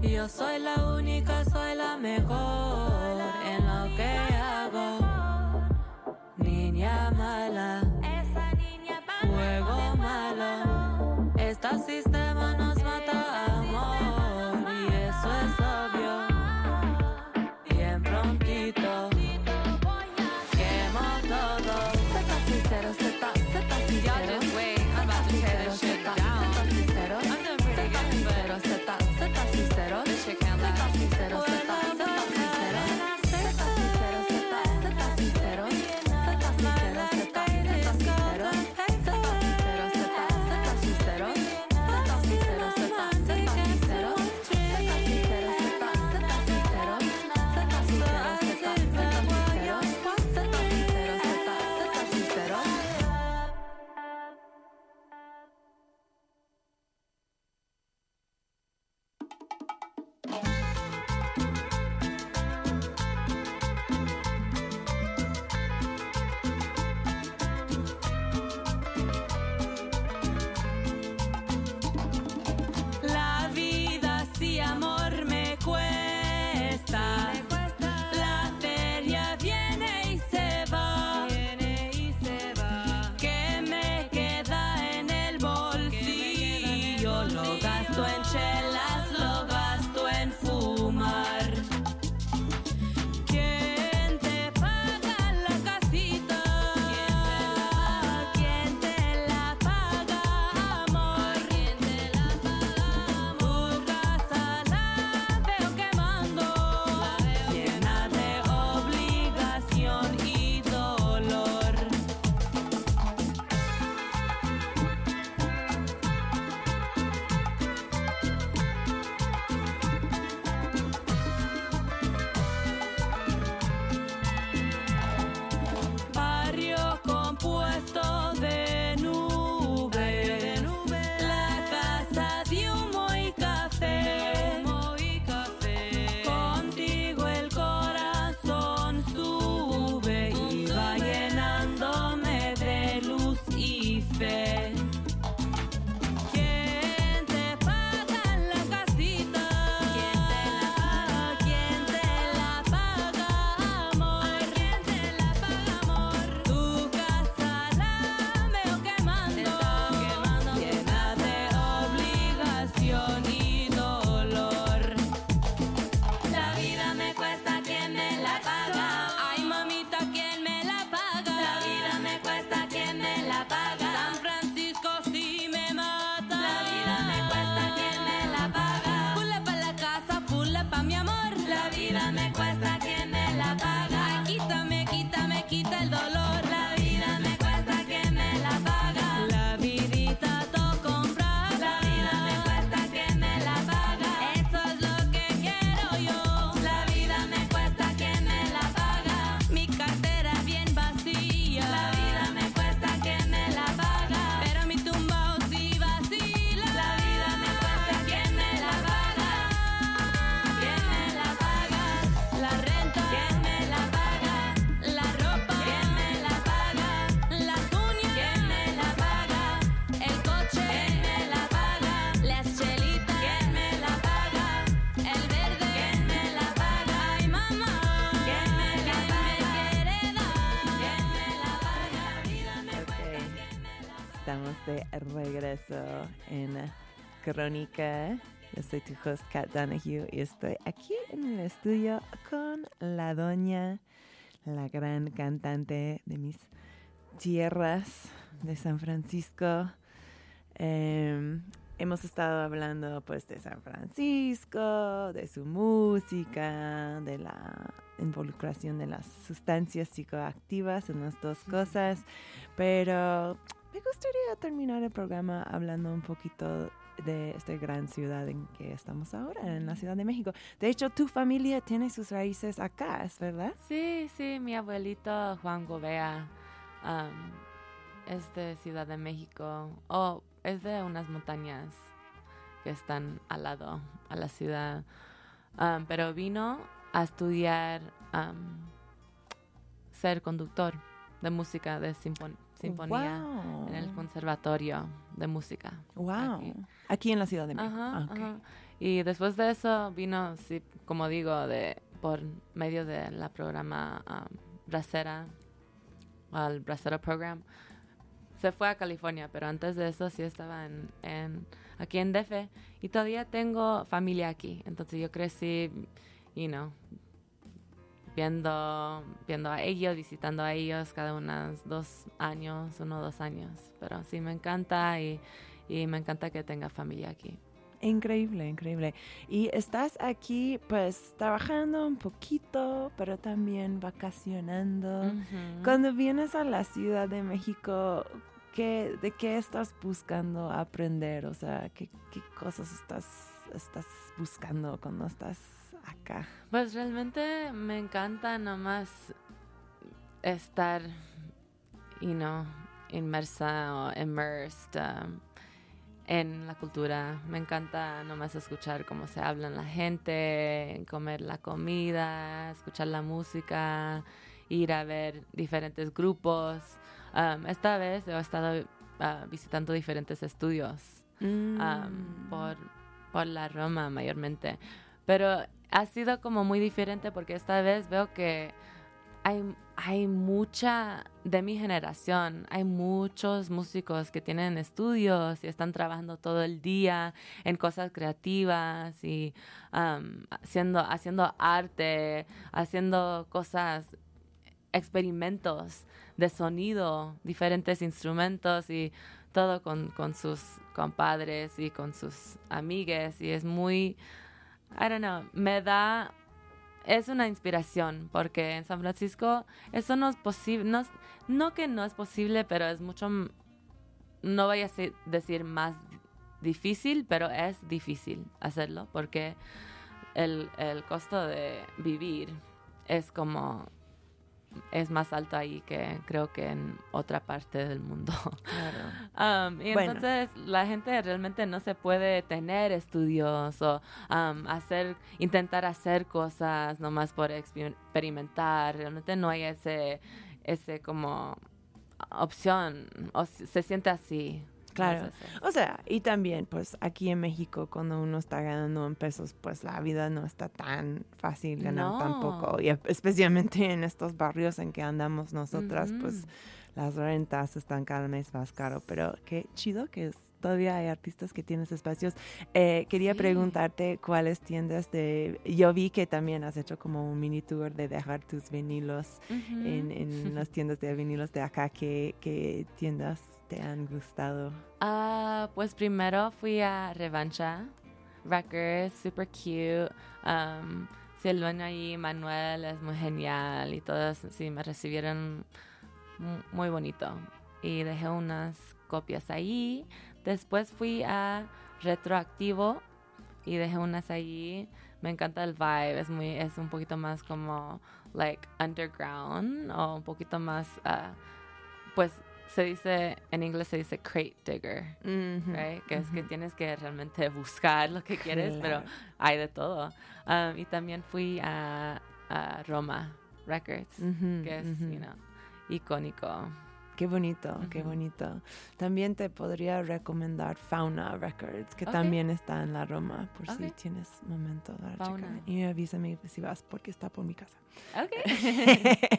Yo soy la única, soy la mejor en lo que hago. Niña mala. Estás sistema. Estamos de regreso en Crónica. Yo soy tu host, Kat Donahue, y estoy aquí en el estudio con la doña, la gran cantante de mis tierras de San Francisco. Em, hemos estado hablando pues de San Francisco, de su música, de la involucración de las sustancias psicoactivas en las dos cosas, pero me gustaría terminar el programa hablando un poquito de esta gran ciudad en que estamos ahora, en la Ciudad de México. De hecho, tu familia tiene sus raíces acá, ¿es verdad? Sí, sí, mi abuelito Juan Gobea um, es de Ciudad de México. O es de unas montañas que están al lado, a la ciudad. Um, pero vino a estudiar um, ser conductor de música de sinfon- sinfonía en el Wow. conservatorio de música. Wow. aquí. Aquí. en la Ciudad de México. Ajá, Ah, ok. ajá. Y después de eso vino, sí, como digo, de por medio de la programa um, Bracera, al Bracera Program. Se fue a California, pero antes de eso sí estaba en, en- aquí en DF y todavía tengo familia aquí. Entonces yo crecí, you know, viendo, viendo a ellos, visitando a ellos cada unos dos años, uno o dos años. Pero sí me encanta y, y me encanta que tenga familia aquí. Increíble, increíble. Y estás aquí pues trabajando un poquito, pero también vacacionando. Ujú. Cuando vienes a la Ciudad de México, ¿qué, ¿de qué estás buscando aprender? O sea, ¿qué, qué cosas estás, estás buscando cuando estás acá? Pues realmente me encanta nomás estar, you know, inmersa o immersed um, en la cultura. Me encanta nomás escuchar cómo se habla la gente, comer la comida, escuchar la música, ir a ver diferentes grupos. Um, esta vez he estado ah, visitando diferentes estudios um, Mm. por, por la Roma mayormente. Pero ha sido como muy diferente porque esta vez veo que hay, hay mucha de mi generación, hay muchos músicos que tienen estudios y están trabajando todo el día en cosas creativas y um, haciendo, haciendo arte, haciendo cosas, experimentos de sonido, diferentes instrumentos y todo con, con sus compadres y con sus amigues y es muy, I don't know, me da, es una inspiración porque en San Francisco eso no es posible, no, no que no es posible, pero es mucho, no voy a decir más difícil, pero es difícil hacerlo porque el, el costo de vivir es como es más alto ahí que creo que en otra parte del mundo. Claro. Um, y Bueno. entonces la gente realmente no se puede tener estudios o um, hacer, intentar hacer cosas nomás por exper- experimentar. Realmente no hay ese, ese como opción o se siente así. Claro. O sea, y también, pues aquí en México, cuando uno está ganando en pesos, pues la vida no está tan fácil ganar No. tampoco. Y especialmente en estos barrios en que andamos nosotras, pues las rentas están cada mes más caro. Pero qué chido que es- todavía hay artistas que tienen espacios. Eh, quería Sí. preguntarte cuáles tiendas de... Yo vi que también has hecho como un mini tour de dejar tus vinilos en, en las tiendas de vinilos de acá. ¿Qué, qué tiendas te han gustado? Ah, pues primero fui a Revancha Records, super cute. Um, sí, el dueño ahí, Manuel, es muy genial y todos sí me recibieron mu- muy bonito. Y dejé unas copias ahí. Después fui a Retroactivo y dejé unas ahí. Me encanta el vibe, es muy, es un poquito más como like underground o un poquito más, ah, pues se dice, en inglés se dice crate digger, Ujú, right? Que es que tienes que realmente buscar lo que quieres, pero hay de todo. Um, y también fui a, a Roma Records, que es, you know, icónico. Qué bonito, qué bonito. También te podría recomendar Fauna Records, que Ok. también está en la Roma, por si tienes momento para Fauna. checar. Y avísame si vas, porque está por mi casa. Ok.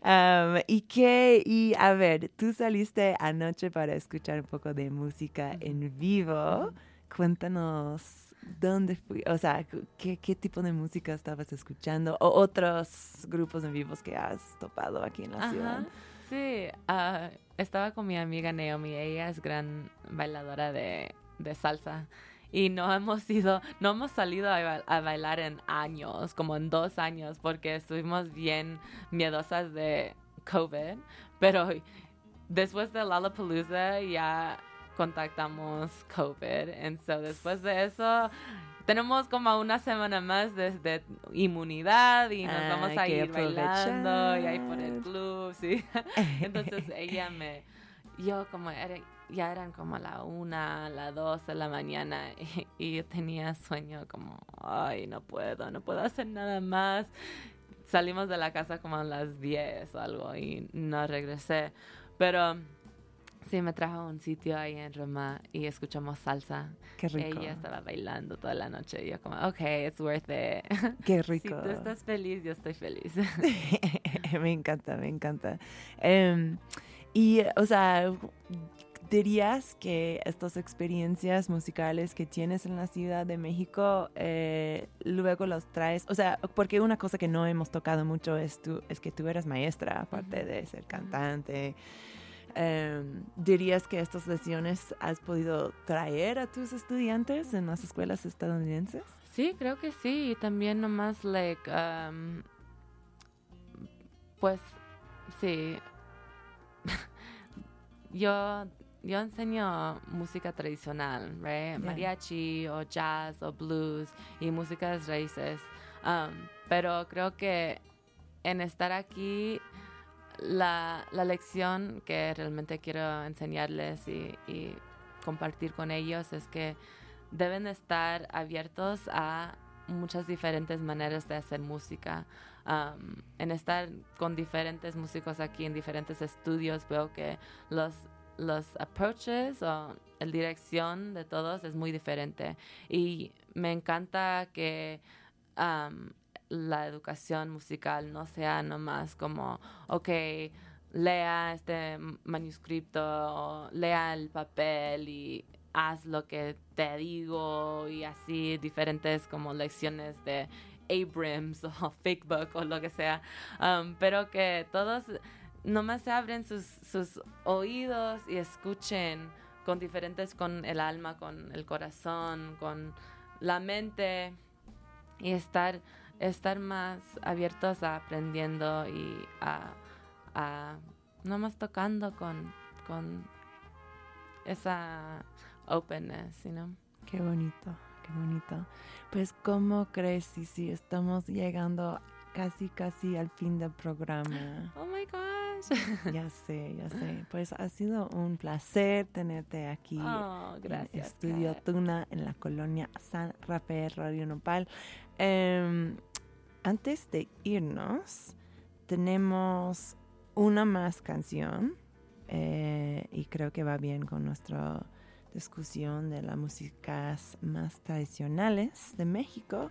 Um, y que, y a ver, tú saliste anoche para escuchar un poco de música en vivo. Cuéntanos dónde fui, o sea, qué, qué tipo de música estabas escuchando o otros grupos en vivos que has topado aquí en la Ajá. ciudad. Sí, ah, estaba con mi amiga Naomi, ella es gran bailadora de, de salsa y no hemos ido, no hemos salido a, a bailar en años, como en dos años, porque estuvimos bien miedosas de COVID, pero después de Lollapalooza ya contactamos COVID, and so después de eso tenemos como una semana más de, de inmunidad y nos Ah, vamos a ir bailando y ahí por el aprovechar. club, sí. Entonces ella me, yo como era, ya eran como la una, la dos de la mañana y, y yo tenía sueño como, ay, no puedo, no puedo hacer nada más. Salimos de la casa como a las 10 o algo y no regresé. Pero sí, me trajo a un sitio ahí en Roma y escuchamos salsa. Qué rico. Ella estaba bailando toda la noche y yo como, ok, it's worth it. Qué Si rico. tú estás feliz, yo estoy feliz. me encanta, me encanta. Em, y, o sea, dirías que estas experiencias musicales que tienes en la Ciudad de México, eh, luego los traes, o sea, porque una cosa que no hemos tocado mucho es, tú, es que tú eres maestra, aparte de ser cantante. Em, ¿Dirías que estas lesiones has podido traer a tus estudiantes en las escuelas estadounidenses? Sí, creo que sí. Y también nomás, like, um, pues, sí. yo, yo enseño música tradicional, right? Yeah. Mariachi o jazz o blues y músicas raíces. Um, pero creo que en estar aquí, la, la lección que realmente quiero enseñarles y, compartir con ellos es que deben estar abiertos a muchas diferentes maneras de hacer música. En estar con diferentes músicos aquí en diferentes estudios veo que los, los approaches o la dirección de todos es muy diferente. Y me encanta que um, la educación musical no sea nomás como, ok, lea este manuscrito, lea el papel y haz lo que te digo y así diferentes como lecciones de Abrams o Fake Book o lo que sea, Um, pero que todos nomás se abren sus, sus oídos y escuchen con diferentes, con el alma, con el corazón, con la mente y estar, estar más abiertos a aprendiendo y a, a nomás tocando con, con esa openness, you know? Qué bonito, qué bonito. Pues, ¿cómo crees, si estamos llegando casi, casi al fin del programa? Oh my gosh. ya sé, ya sé. Pues ha sido un placer tenerte aquí Oh, en gracias. Estudio Kat. Tuna en la colonia San Rafael, Radio Nopal. Em, antes de irnos, tenemos una más canción eh, y creo que va bien con nuestra discusión de las músicas más tradicionales de México.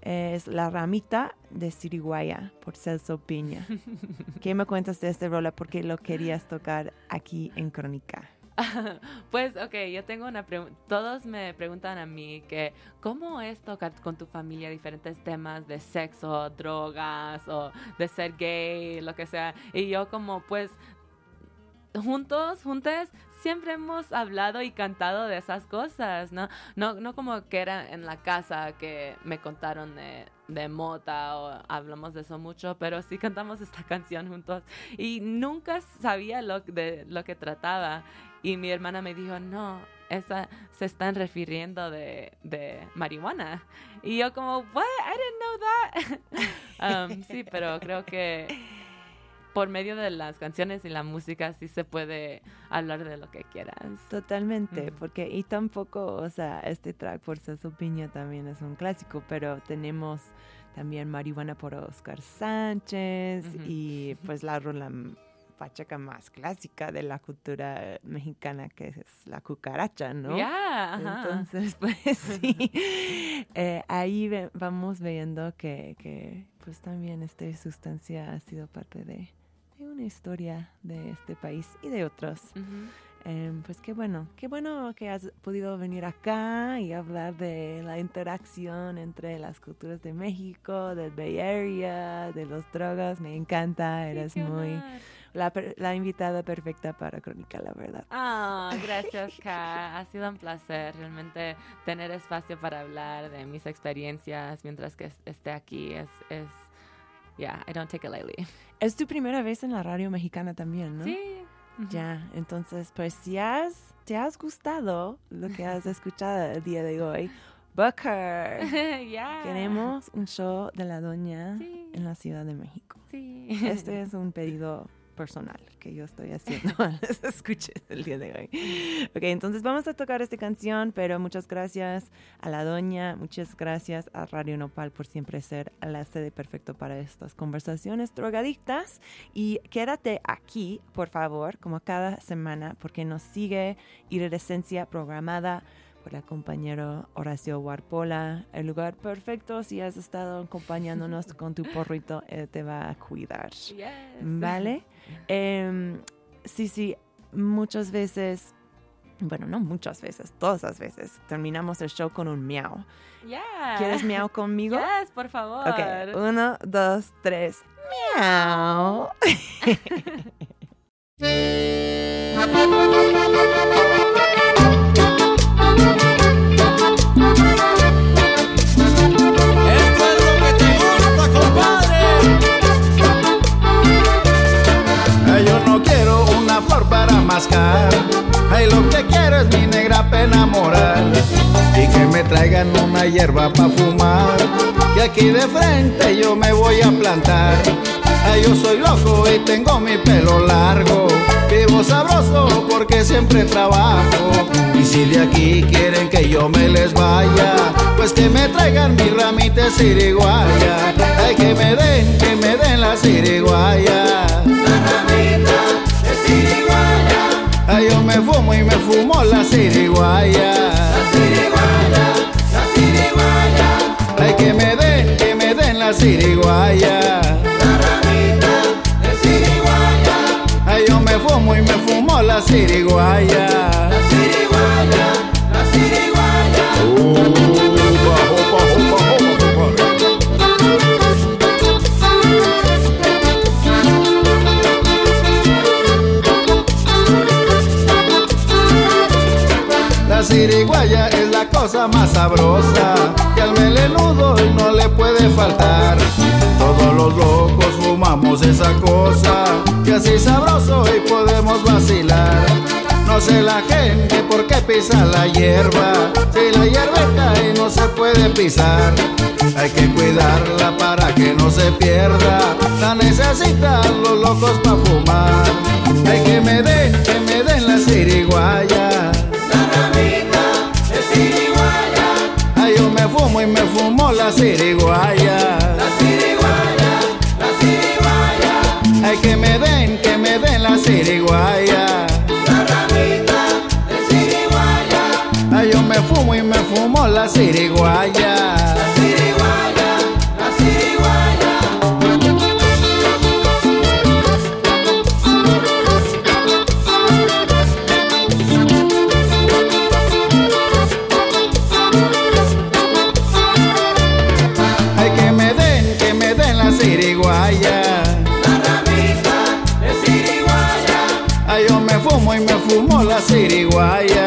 Es La Ramita de Siriguaya por Celso Piña. ¿Qué me cuentas de este rola? Porque lo querías tocar aquí en Crónica. pues, ok, yo tengo una pregunta. Todos me preguntan a mí que, ¿cómo es tocar con tu familia diferentes temas de sexo, drogas o de ser gay, lo que sea? Y yo como, pues, juntos, juntas, siempre hemos hablado y cantado de esas cosas, ¿no? No, no como que era en la casa que me contaron de, de mota o hablamos de eso mucho, pero sí cantamos esta canción juntos y nunca sabía lo, de lo que trataba. Y mi hermana me dijo, no, esa se están refiriendo de, de marihuana. Y yo como, what? I didn't know that. Um, sí, pero creo que por medio de las canciones y la música sí se puede hablar de lo que quieras. Totalmente, porque y tampoco, o sea, este track por Celso Piña también es un clásico, pero tenemos también Marihuana por Oscar Sánchez y pues la rola pachaca más clásica de la cultura mexicana, que es la cucaracha, ¿no? Ya, ajá. Entonces, pues sí, eh, ahí ve- vamos viendo que, que, pues también esta sustancia ha sido parte de una historia de este país y de otros. Ujú. Em, pues qué bueno, qué bueno que has podido venir acá y hablar de la interacción entre las culturas de México, del Bay Area, de los drogas. Me encanta, Sí, eres qué muy la, la invitada perfecta para Crónica, la verdad. Ah, gracias, Ka. Ha sido un placer realmente tener espacio para hablar de mis experiencias mientras que es- esté aquí. Es, es, yeah, I don't take it lightly. Es tu primera vez en la radio mexicana también, ¿no? Sí. Ya, entonces, pues si has, te has gustado lo que has escuchado el día de hoy, Booker, Ya. queremos un show de la doña Sí. en la Ciudad de México. Sí. Este es un pedido personal que yo estoy haciendo a escuches el día de hoy. Ok, entonces vamos a tocar esta canción, pero muchas gracias a la doña, muchas gracias a Radio Nopal por siempre ser la sede perfecto para estas conversaciones drogadictas. Y quédate aquí, por favor, como cada semana, porque nos sigue Iridescencia programada por el compañero Horacio Warpola. El lugar perfecto si has estado acompañándonos con tu porrito, él te va a cuidar. Yes. ¿Vale? Em, sí, sí, muchas veces, bueno, no muchas veces, todas las veces, terminamos el show con un miau. Yeah. ¿Quieres miau conmigo? Yes, por favor. Ok, uno, dos, tres. Miau. Ay, lo que quiero es mi negra para enamorar. Y que me traigan una hierba para fumar. Que aquí de frente yo me voy a plantar. Ay, yo soy loco y tengo mi pelo largo. Vivo sabroso porque siempre trabajo. Y si de aquí quieren que yo me les vaya, pues que me traigan mi ramita de siriguaya. Ay, que me den, que me den la siriguaya. Ay, yo me fumo y me fumo la siriguaya. La siriguaya, la siriguaya. Ay, que me den, que me den la siriguaya. La ramita de siriguaya. Ay, yo me fumo y me fumo la siriguaya. La siriguaya, la siriguaya. Opa, sabrosa que al melenudo y no le puede faltar. Todos los locos fumamos esa cosa que así sabroso y podemos vacilar. No sé la gente por qué pisa la hierba, si la hierba cae no se puede pisar. Hay que cuidarla para que no se pierda, la necesitan los locos para fumar. Hay que me den, que me den la siriguaya. Y me fumo la siriguaya. La siriguaya, la siriguaya. Ay, que me den, que me den la siriguaya. La ramita de siriguaya. Ay, yo me fumo y me fumo la siriguaya. La siriguaya, la siriguaya.